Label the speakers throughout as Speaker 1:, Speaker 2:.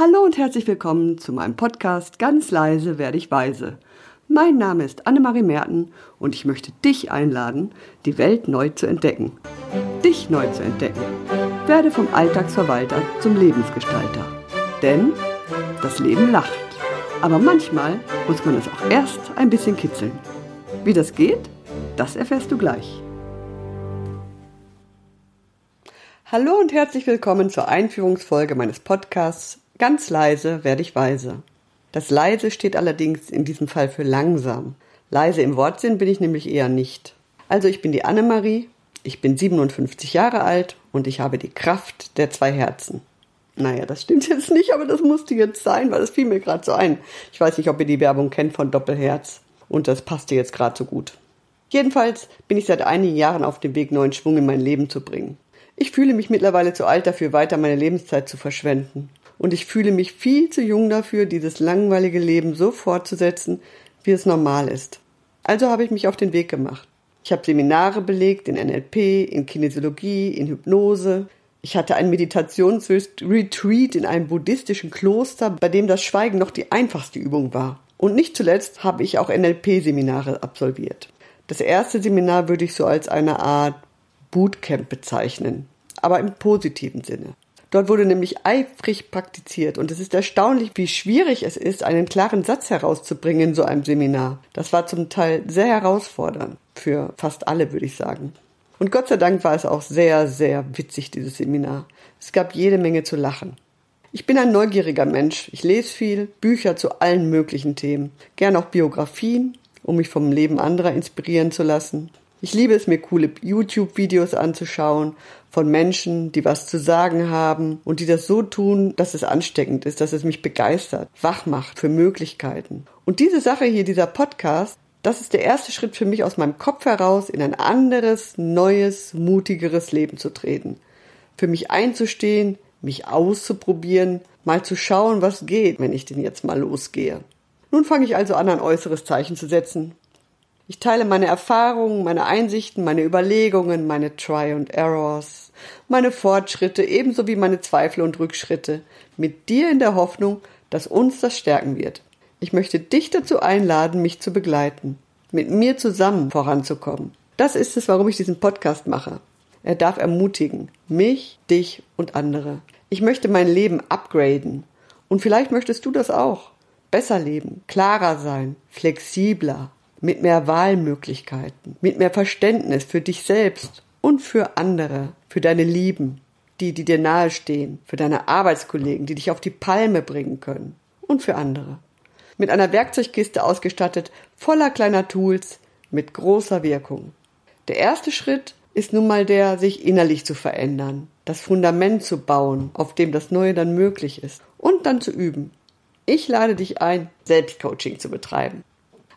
Speaker 1: Hallo und herzlich willkommen zu meinem Podcast Ganz leise werde ich weise. Mein Name ist Annemarie Merten und ich möchte dich einladen, die Welt neu zu entdecken. Dich neu zu entdecken. Werde vom Alltagsverwalter zum Lebensgestalter. Denn das Leben lacht. Aber manchmal muss man es auch erst ein bisschen kitzeln. Wie das geht, das erfährst du gleich. Hallo und herzlich willkommen zur Einführungsfolge meines Podcasts Ganz leise werde ich weise. Das leise steht allerdings in diesem Fall für langsam. Leise im Wortsinn bin ich nämlich eher nicht. Also ich bin die Annemarie, ich bin 57 Jahre alt und ich habe die Kraft der zwei Herzen. Naja, das stimmt jetzt nicht, aber das musste jetzt sein, weil das fiel mir gerade so ein. Ich weiß nicht, ob ihr die Werbung kennt von Doppelherz und das passte jetzt gerade so gut. Jedenfalls bin ich seit einigen Jahren auf dem Weg, neuen Schwung in mein Leben zu bringen. Ich fühle mich mittlerweile zu alt dafür, weiter meine Lebenszeit zu verschwenden und ich fühle mich viel zu jung dafür, dieses langweilige Leben so fortzusetzen, wie es normal ist. Also habe ich mich auf den Weg gemacht. Ich habe Seminare belegt in NLP, in Kinesiologie, in Hypnose. Ich hatte ein Meditationsretreat in einem buddhistischen Kloster, bei dem das Schweigen noch die einfachste Übung war. Und nicht zuletzt habe ich auch NLP-Seminare absolviert. Das erste Seminar würde ich so als eine Art Bootcamp bezeichnen, aber im positiven Sinne. Dort wurde nämlich eifrig praktiziert und es ist erstaunlich, wie schwierig es ist, einen klaren Satz herauszubringen in so einem Seminar. Das war zum Teil sehr herausfordernd für fast alle, würde ich sagen. Und Gott sei Dank war es auch sehr, sehr witzig, dieses Seminar. Es gab jede Menge zu lachen. Ich bin ein neugieriger Mensch. Ich lese viel, Bücher zu allen möglichen Themen. Gern auch Biografien, um mich vom Leben anderer inspirieren zu lassen. Ich liebe es, mir coole YouTube-Videos anzuschauen von Menschen, die was zu sagen haben und die das so tun, dass es ansteckend ist, dass es mich begeistert, wach macht für Möglichkeiten. Und diese Sache hier, dieser Podcast, das ist der erste Schritt für mich aus meinem Kopf heraus, in ein anderes, neues, mutigeres Leben zu treten. Für mich einzustehen, mich auszuprobieren, mal zu schauen, was geht, wenn ich denn jetzt mal losgehe. Nun fange ich also an, ein äußeres Zeichen zu setzen. Ich teile meine Erfahrungen, meine Einsichten, meine Überlegungen, meine Try and Errors, meine Fortschritte ebenso wie meine Zweifel und Rückschritte mit dir in der Hoffnung, dass uns das stärken wird. Ich möchte dich dazu einladen, mich zu begleiten, mit mir zusammen voranzukommen. Das ist es, warum ich diesen Podcast mache. Er darf ermutigen, mich, dich und andere. Ich möchte mein Leben upgraden. Und vielleicht möchtest du das auch. Besser leben, klarer sein, flexibler, mit mehr Wahlmöglichkeiten, mit mehr Verständnis für dich selbst und für andere, für deine Lieben, die, die dir nahestehen, für deine Arbeitskollegen, die dich auf die Palme bringen können und für andere. Mit einer Werkzeugkiste ausgestattet, voller kleiner Tools, mit großer Wirkung. Der erste Schritt ist nun mal der, sich innerlich zu verändern, das Fundament zu bauen, auf dem das Neue dann möglich ist und dann zu üben. Ich lade dich ein, Selbstcoaching zu betreiben.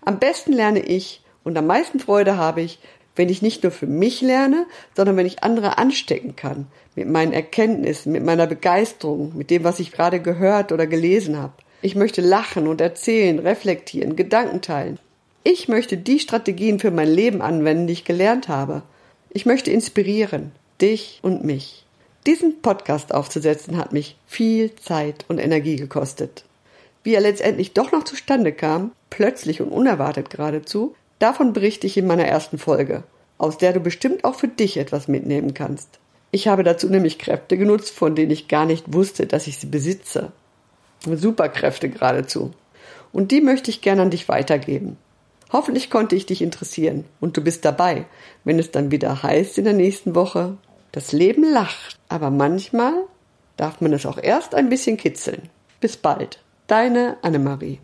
Speaker 1: Am besten lerne ich und am meisten Freude habe ich, wenn ich nicht nur für mich lerne, sondern wenn ich andere anstecken kann, mit meinen Erkenntnissen, mit meiner Begeisterung, mit dem, was ich gerade gehört oder gelesen habe. Ich möchte lachen und erzählen, reflektieren, Gedanken teilen. Ich möchte die Strategien für mein Leben anwenden, die ich gelernt habe. Ich möchte inspirieren, dich und mich. Diesen Podcast aufzusetzen hat mich viel Zeit und Energie gekostet. Wie er letztendlich doch noch zustande kam, plötzlich und unerwartet geradezu, davon berichte ich in meiner ersten Folge, aus der du bestimmt auch für dich etwas mitnehmen kannst. Ich habe dazu nämlich Kräfte genutzt, von denen ich gar nicht wusste, dass ich sie besitze. Superkräfte geradezu. Und die möchte ich gerne an dich weitergeben. Hoffentlich konnte ich dich interessieren und du bist dabei, wenn es dann wieder heißt in der nächsten Woche, das Leben lacht, aber manchmal darf man es auch erst ein bisschen kitzeln. Bis bald. Deine Annemarie.